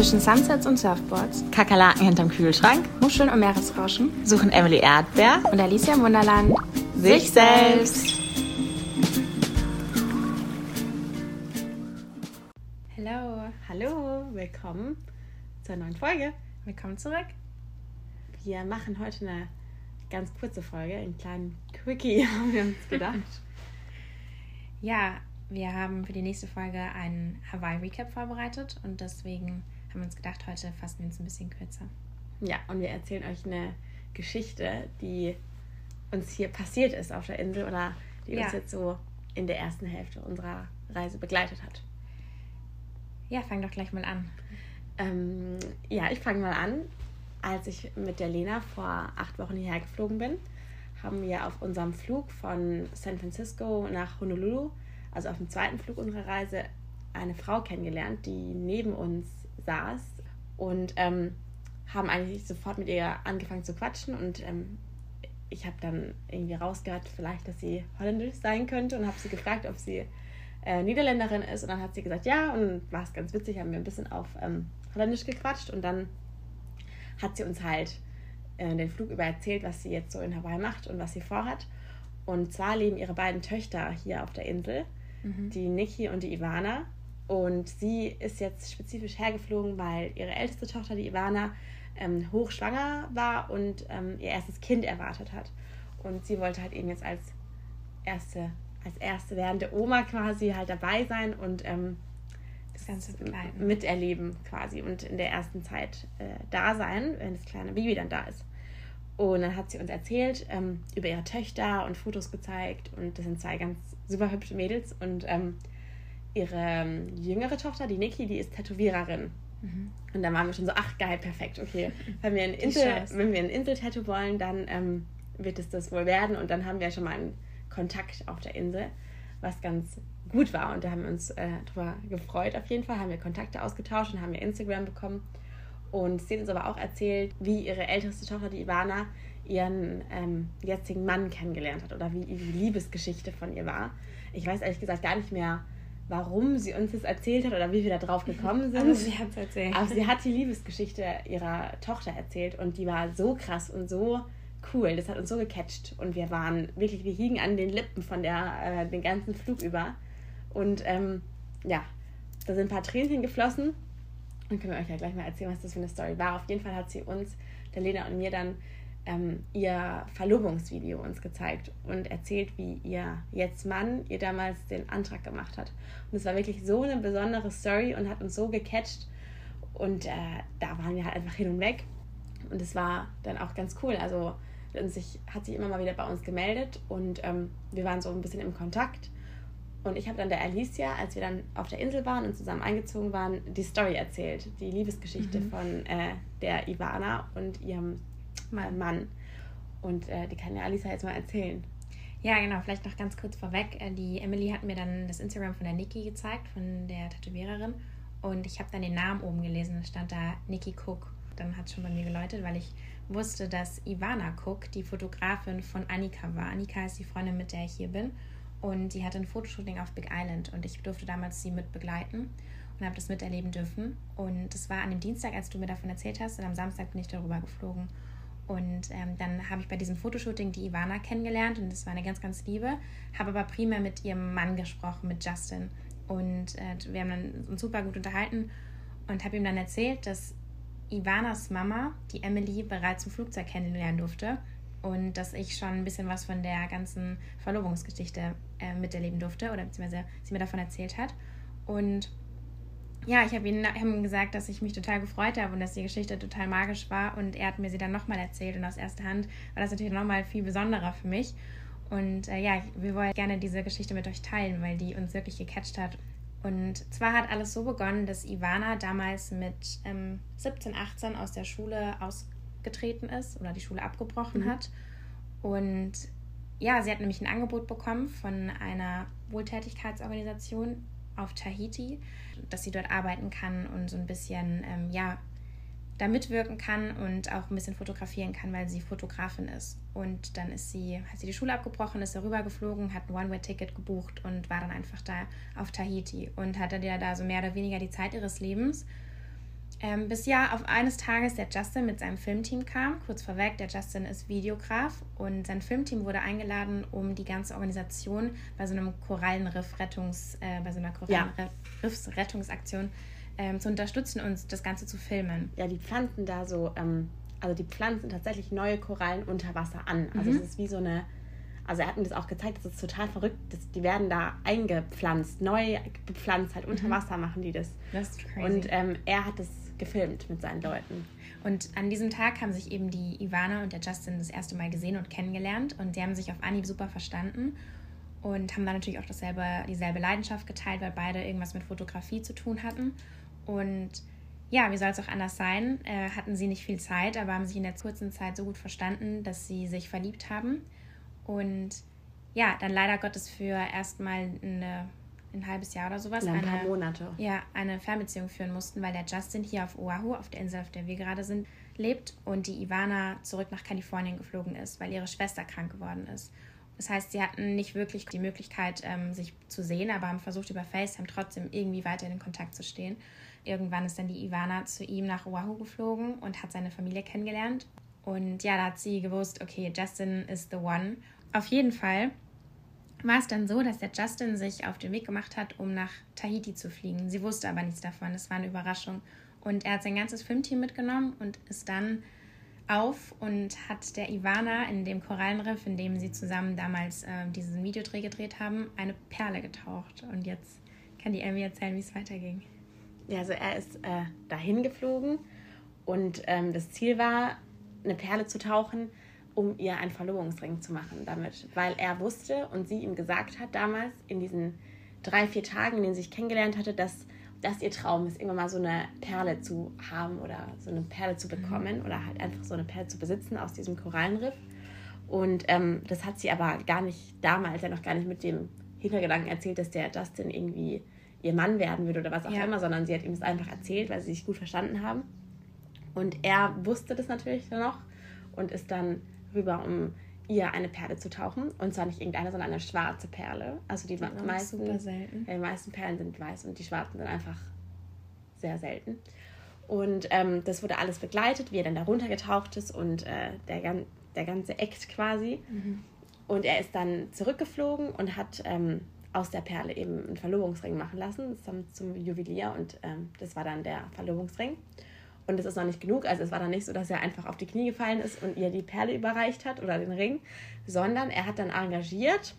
Zwischen Sunsets und Surfboards, Kakerlaken hinterm Kühlschrank, Muscheln und Meeresrauschen suchen Emily Erdbeer und Alicia im Wunderland sich selbst. Hallo, Hallo, willkommen zur neuen Folge. willkommen zurück. Wir machen heute eine ganz kurze Folge, einen kleinen Quickie haben wir uns gedacht. Ja, wir haben für die nächste Folge einen Hawaii-Recap vorbereitet und deswegen haben wir uns gedacht, heute fassen wir uns ein bisschen kürzer. ja, und wir erzählen euch eine Geschichte, die uns hier passiert ist auf der Insel oder die uns Ja. jetzt so in der ersten Hälfte unserer Reise begleitet hat. Ja, fang doch gleich mal an. Ähm, ja, ich fange mal an. Als ich mit der Lena vor acht Wochen hierher geflogen bin, haben wir auf unserem Flug von San Francisco nach Honolulu, also auf dem zweiten Flug unserer Reise, eine Frau kennengelernt, die neben uns saß und ähm, haben eigentlich sofort mit ihr angefangen zu quatschen und ähm, ich habe dann irgendwie rausgehört, vielleicht, dass sie holländisch sein könnte und habe sie gefragt, ob sie äh, Niederländerin ist und dann hat sie gesagt, ja und war es ganz witzig, haben wir ein bisschen auf ähm, Holländisch gequatscht und dann hat sie uns halt äh, den Flug über erzählt, was sie jetzt so in Hawaii macht und was sie vorhat. Und zwar leben ihre beiden Töchter hier auf der Insel, die Niki und die Ivana. Und sie ist jetzt spezifisch hergeflogen, weil ihre älteste Tochter, die Ivana, ähm, hochschwanger war und ähm, ihr erstes Kind erwartet hat. Und sie wollte halt eben jetzt als erste, als erste werdende Oma quasi halt dabei sein und ähm, Das Ganze begleiten. miterleben quasi und in der ersten Zeit äh, da sein, wenn das kleine Baby dann da ist. Und dann hat sie uns erzählt ähm, über ihre Töchter und Fotos gezeigt und das sind zwei ganz super hübsche Mädels und ähm, ihre ähm, jüngere Tochter, die Niki, die ist Tätowiererin. Mhm. Und dann waren wir schon so, ach geil, perfekt, okay. Wenn wir ein, Insel, wenn wir ein Insel-Tattoo wollen, dann ähm, wird es das wohl werden. Und dann haben wir schon mal einen Kontakt auf der Insel, was ganz gut war. Und da haben wir uns äh, drüber gefreut auf jeden Fall, haben wir Kontakte ausgetauscht und haben wir Instagram bekommen. Und sie hat uns aber auch erzählt, wie ihre älteste Tochter, die Ivana, ihren ähm, jetzigen Mann kennengelernt hat oder wie die Liebesgeschichte von ihr war. Ich weiß ehrlich gesagt gar nicht mehr, warum sie uns das erzählt hat oder wie wir da drauf gekommen sind. Aber sie hat erzählt. Aber sie hat die Liebesgeschichte ihrer Tochter erzählt und die war so krass und so cool. Das hat uns so gecatcht und wir waren wirklich, wir hiegen an den Lippen von der, äh, den ganzen Flug über. Und ähm, ja, da sind ein paar Tränchen geflossen. Und können wir euch ja gleich mal erzählen, was das für eine Story war. Auf jeden Fall hat sie uns, der Lena und mir, dann ähm, ihr Verlobungsvideo uns gezeigt und erzählt, wie ihr jetzt Mann ihr damals den Antrag gemacht hat. Und es war wirklich so eine besondere Story und hat uns so gecatcht. Und äh, da waren wir halt einfach hin und weg. Und es war dann auch ganz cool. Also sich, hat sich immer mal wieder bei uns gemeldet und ähm, wir waren so ein bisschen im Kontakt. Und ich habe dann der Alicia, als wir dann auf der Insel waren und zusammen eingezogen waren, die Story erzählt. Die Liebesgeschichte Mhm. von äh, der Ivana und ihrem Mann. Mann. Und äh, die kann ja Alicia jetzt mal erzählen. Ja, genau, vielleicht noch ganz kurz vorweg. Äh, Die Emily hat mir dann das Instagram von der Niki gezeigt, von der Tätowiererin. Und ich habe dann den Namen oben gelesen, da stand da Niki Cook. Dann hat es schon bei mir geläutet, weil ich wusste, dass Ivana Cook die Fotografin von Annika war. Annika ist die Freundin, mit der ich hier bin. Und die hatte ein Fotoshooting auf Big Island. Und ich durfte damals sie mit begleiten und habe das miterleben dürfen. Und das war an dem Dienstag, als du mir davon erzählt hast. Und am Samstag bin ich darüber geflogen. Und ähm, dann habe ich bei diesem Fotoshooting die Ivana kennengelernt und das war eine ganz, ganz liebe. Habe aber primär mit ihrem Mann gesprochen, mit Justin. Und äh, wir haben uns super gut unterhalten und habe ihm dann erzählt, dass Ivanas Mama, die Emily, bereits im Flugzeug kennenlernen durfte und dass ich schon ein bisschen was von der ganzen Verlobungsgeschichte äh, miterleben durfte oder beziehungsweise sie mir davon erzählt hat. Und ja, ich habe ihm, hab gesagt, dass ich mich total gefreut habe und dass die Geschichte total magisch war. Und er hat mir sie dann nochmal erzählt und aus erster Hand war das natürlich nochmal viel besonderer für mich. Und äh, ja, wir wollen gerne diese Geschichte mit euch teilen, weil die uns wirklich gecatcht hat. Und zwar hat alles so begonnen, dass Ivana damals mit ähm, 17, 18 aus der Schule ausgetreten ist oder die Schule abgebrochen Mhm. hat. Und ja, sie hat nämlich ein Angebot bekommen von einer Wohltätigkeitsorganisation auf Tahiti, dass sie dort arbeiten kann und so ein bisschen, ähm, ja, da mitwirken kann und auch ein bisschen fotografieren kann, weil sie Fotografin ist. Und dann ist sie, hat sie die Schule abgebrochen, ist darüber geflogen, hat ein One-Way-Ticket gebucht und war dann einfach da auf Tahiti und hatte ja da so mehr oder weniger die Zeit ihres Lebens. Ähm, bis ja auf eines Tages der Justin mit seinem Filmteam kam. Kurz vorweg, der Justin ist Videograf und sein Filmteam wurde eingeladen, um die ganze Organisation bei so einem Korallenriff-Rettungs, äh, bei so einer Korallenriffs-Rettungsaktion ähm, zu unterstützen und das Ganze zu filmen. Ja, die pflanzen da so, ähm, also die pflanzen tatsächlich neue Korallen unter Wasser an. Also mhm. es ist wie so eine also er hat mir das auch gezeigt, das ist total verrückt. Das, die werden da eingepflanzt, neu bepflanzt, halt unter mhm. Wasser machen die das. Das ist crazy. Und ähm, er hat das gefilmt mit seinen Leuten. Und an diesem Tag haben sich eben die Ivana und der Justin das erste Mal gesehen und kennengelernt. Und sie haben sich auf Anhieb super verstanden und haben dann natürlich auch dasselbe, dieselbe Leidenschaft geteilt, weil beide irgendwas mit Fotografie zu tun hatten. Und ja, wie soll es auch anders sein? Äh, hatten sie nicht viel Zeit, aber haben sich in der kurzen Zeit so gut verstanden, dass sie sich verliebt haben und ja, dann leider Gottes für erstmal eine, ein halbes Jahr oder sowas. ein paar Monate. Ja, eine Fernbeziehung führen mussten, weil der Justin hier auf Oahu, auf der Insel, auf der wir gerade sind, lebt und die Ivana zurück nach Kalifornien geflogen ist, weil ihre Schwester krank geworden ist. Das heißt, sie hatten nicht wirklich die Möglichkeit, ähm, sich zu sehen, aber haben versucht, über FaceTime trotzdem irgendwie weiter in Kontakt zu stehen. Irgendwann ist dann die Ivana zu ihm nach Oahu geflogen und hat seine Familie kennengelernt. Und ja, da hat sie gewusst, okay, Justin ist the one. Auf jeden Fall war es dann so, dass der Justin sich auf den Weg gemacht hat, um nach Tahiti zu fliegen. Sie wusste aber nichts davon, das war eine Überraschung. Und er hat sein ganzes Filmteam mitgenommen und ist dann auf und hat der Ivana in dem Korallenriff, in dem sie zusammen damals äh, diesen Videodreh gedreht haben, eine Perle getaucht. Und jetzt kann die Amy erzählen, wie es weiterging. Ja, also er ist äh, dahin geflogen und ähm, das Ziel war, eine Perle zu tauchen, um ihr einen Verlobungsring zu machen damit, weil er wusste und sie ihm gesagt hat damals in diesen drei, vier Tagen, in denen sie sich kennengelernt hatte, dass das ihr Traum ist, irgendwann mal so eine Perle zu haben oder so eine Perle zu bekommen mhm. oder halt einfach so eine Perle zu besitzen aus diesem Korallenriff. Und ähm, das hat sie aber gar nicht damals, ja noch gar nicht mit dem Hintergedanken erzählt, dass der Justin irgendwie ihr Mann werden würde oder was auch ja. immer, sondern sie hat ihm das einfach erzählt, weil sie sich gut verstanden haben. Und er wusste das natürlich noch und ist dann rüber, um ihr eine Perle zu tauchen. Und zwar nicht irgendeine, sondern eine schwarze Perle. Also die, ja, meisten, die meisten Perlen sind weiß und die schwarzen sind einfach sehr selten. Und ähm, das wurde alles begleitet, wie er dann da runtergetaucht ist und äh, der, der ganze Act quasi. Mhm. Und er ist dann zurückgeflogen und hat ähm, aus der Perle eben einen Verlobungsring machen lassen, zum, zum Juwelier. Und ähm, das war dann der Verlobungsring. Und es ist noch nicht genug. Also es war dann nicht so, dass er einfach auf die Knie gefallen ist und ihr die Perle überreicht hat oder den Ring, sondern er hat dann engagiert,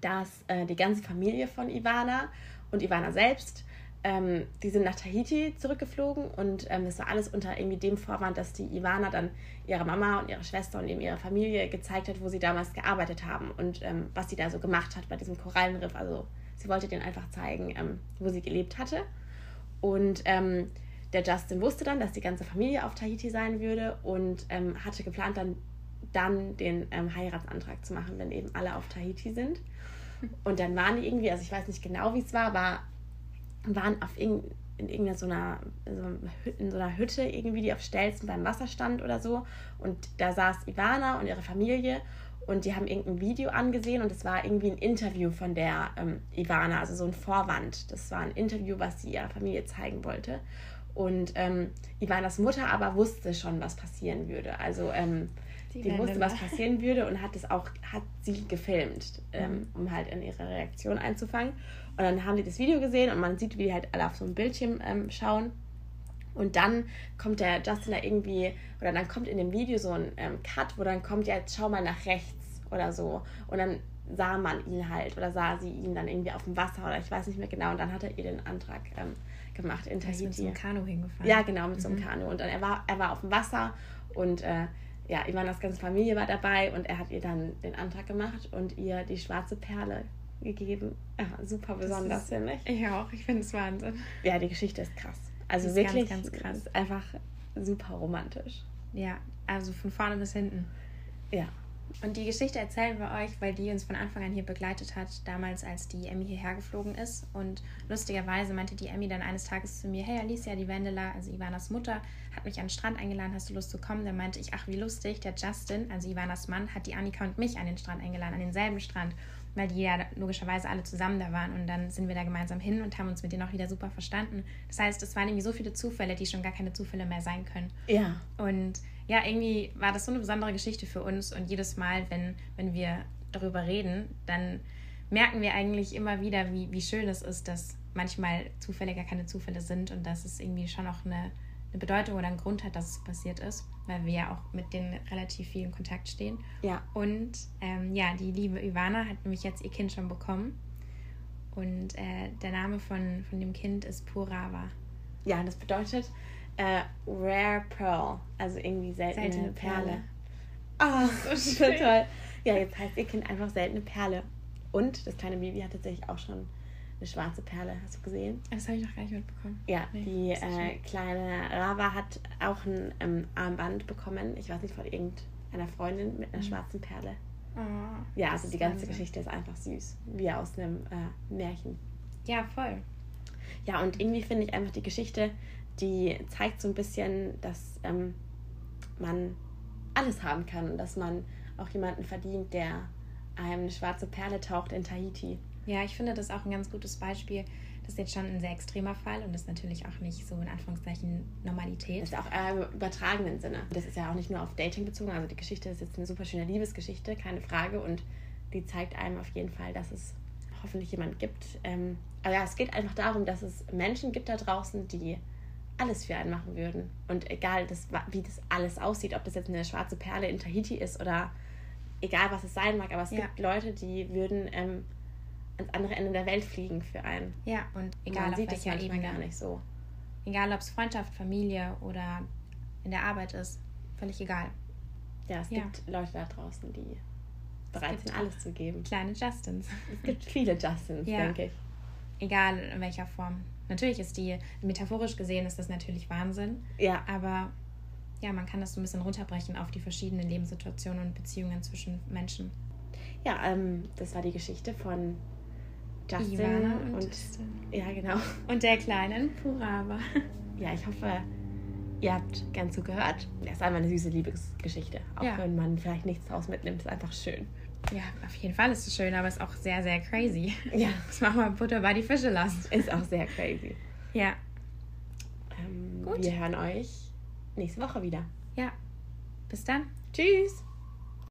dass äh, die ganze Familie von Ivana und Ivana selbst, ähm, die sind nach Tahiti zurückgeflogen und ähm, es war alles unter irgendwie dem Vorwand, dass die Ivana dann ihrer Mama und ihrer Schwester und eben ihrer Familie gezeigt hat, wo sie damals gearbeitet haben und ähm, was sie da so gemacht hat bei diesem Korallenriff. Also sie wollte denen einfach zeigen, ähm, wo sie gelebt hatte. Und ähm, der Justin wusste dann, dass die ganze Familie auf Tahiti sein würde und ähm, hatte geplant, dann, dann den ähm, Heiratsantrag zu machen, wenn eben alle auf Tahiti sind. Und dann waren die irgendwie, also ich weiß nicht genau, wie es war, aber waren auf in, in irgendeiner so einer, in so einer Hütte irgendwie, die auf Stelzen beim Wasser stand oder so. Und da saß Ivana und ihre Familie und die haben irgendein Video angesehen und es war irgendwie ein Interview von der ähm, Ivana, also so ein Vorwand. Das war ein Interview, was sie ihrer Familie zeigen wollte. Und ähm, Ivanas Mutter aber wusste schon, was passieren würde. Also ähm, die, die wusste, was passieren würde und hat es auch, hat sie gefilmt, ähm, um halt in ihre Reaktion einzufangen. Und dann haben die das Video gesehen und man sieht, wie die halt alle auf so ein Bildschirm ähm, schauen. Und dann kommt der Justin da irgendwie, oder dann kommt in dem Video so ein ähm, Cut, wo dann kommt, ja, jetzt schau mal nach rechts oder so. Und dann sah man ihn halt oder sah sie ihn dann irgendwie auf dem Wasser oder ich weiß nicht mehr genau. Und dann hat er ihr den Antrag ähm, gemacht in Tahiti. Ist mit so einem Kanu hingefahren. Ja, genau, mit mhm. so einem mhm. Kanu. Und dann er war, er war auf dem Wasser und äh, ja, Ivanas ganze Familie war dabei und er hat ihr dann den Antrag gemacht und ihr die schwarze Perle gegeben. Ja, super besonders, finde ich. Ich auch, ich finde es Wahnsinn. Ja, die Geschichte ist krass. Also wirklich ganz, ganz krass. einfach super romantisch. Ja, also von vorne bis hinten. Ja, und die Geschichte erzählen wir euch, weil die uns von Anfang an hier begleitet hat, damals als die Emmy hierher geflogen ist. Und lustigerweise meinte die Emmy dann eines Tages zu mir, hey Alicia, die Wendela, also Ivanas Mutter, hat mich an den Strand eingeladen, hast du Lust zu kommen? Dann meinte ich, ach wie lustig, der Justin, also Ivanas Mann, hat die Annika und mich an den Strand eingeladen, an denselben Strand. Weil die ja logischerweise alle zusammen da waren. Und dann sind wir da gemeinsam hin und haben uns mit denen auch wieder super verstanden. Das heißt, es waren irgendwie so viele Zufälle, die schon gar keine Zufälle mehr sein können. Ja. Und ja, irgendwie war das so eine besondere Geschichte für uns. Und jedes Mal, wenn, wenn wir darüber reden, dann merken wir eigentlich immer wieder, wie, wie schön es ist, dass manchmal Zufälle gar keine Zufälle sind und dass es irgendwie schon auch eine, eine Bedeutung oder einen Grund hat, dass es passiert ist, weil wir ja auch mit denen relativ viel in Kontakt stehen. Ja. Und ähm, ja, die liebe Ivana hat nämlich jetzt ihr Kind schon bekommen. Und äh, der Name von, von dem Kind ist Purava. Ja, das bedeutet äh, Rare Pearl, also irgendwie seltene, seltene Perle. Perle. Oh, so toll. Ja, jetzt heißt ihr Kind einfach seltene Perle. Und das kleine Baby hat tatsächlich auch schon eine schwarze Perle. Hast du gesehen? Das habe ich noch gar nicht mitbekommen. Ja, nee, die äh, kleine Rava hat auch ein ähm, Armband bekommen. Ich weiß nicht, von irgendeiner Freundin mit einer mhm. schwarzen Perle. Oh, ja, also die ganze Wahnsinn. Geschichte ist einfach süß. Wie aus einem äh, Märchen. Ja, voll. Ja, und irgendwie finde ich einfach die Geschichte, die zeigt so ein bisschen, dass ähm, man alles haben kann und dass man auch jemanden verdient, der einem eine schwarze Perle taucht in Tahiti. Ja, ich finde das auch ein ganz gutes Beispiel. Das ist jetzt schon ein sehr extremer Fall und ist natürlich auch nicht so in Anführungszeichen Normalität. Das ist auch äh, im übertragenen Sinne. Das ist ja auch nicht nur auf Dating bezogen. Also die Geschichte ist jetzt eine super schöne Liebesgeschichte, keine Frage. Und die zeigt einem auf jeden Fall, dass es hoffentlich jemand gibt. Ähm, aber ja, es geht einfach darum, dass es Menschen gibt da draußen, die alles für einen machen würden. Und egal, das, wie das alles aussieht, ob das jetzt eine schwarze Perle in Tahiti ist oder egal, was es sein mag, aber es ja. gibt Leute, die würden ähm, ans andere Ende der Welt fliegen für einen. Ja, und egal, man sieht es manchmal Ebene. gar nicht so. Egal, ob es Freundschaft, Familie oder in der Arbeit ist, völlig egal. Ja, es ja. gibt Leute da draußen, die bereit sind, alles zu geben. Kleine Justins. Es gibt viele Justins, ja. denke ich. Egal in welcher Form. Natürlich ist die, metaphorisch gesehen, ist das natürlich Wahnsinn. Ja. Aber ja, man kann das so ein bisschen runterbrechen auf die verschiedenen Lebenssituationen und Beziehungen zwischen Menschen. Ja, ähm, das war die Geschichte von Justin Ivana und, und Justin. ja genau und der kleinen Purava. Ja, ich hoffe, ihr habt gern zugehört. Das ist einfach eine süße Liebesgeschichte, auch ja. wenn man vielleicht nichts daraus mitnimmt, ist einfach schön. Ja, auf jeden Fall ist es schön, aber es ist auch sehr, sehr crazy. Ja. Das machen wir Butter bei die Fische lassen. Ist auch sehr crazy. Ja. Ähm, Gut. Wir hören euch nächste Woche wieder. Ja. Bis dann. Tschüss.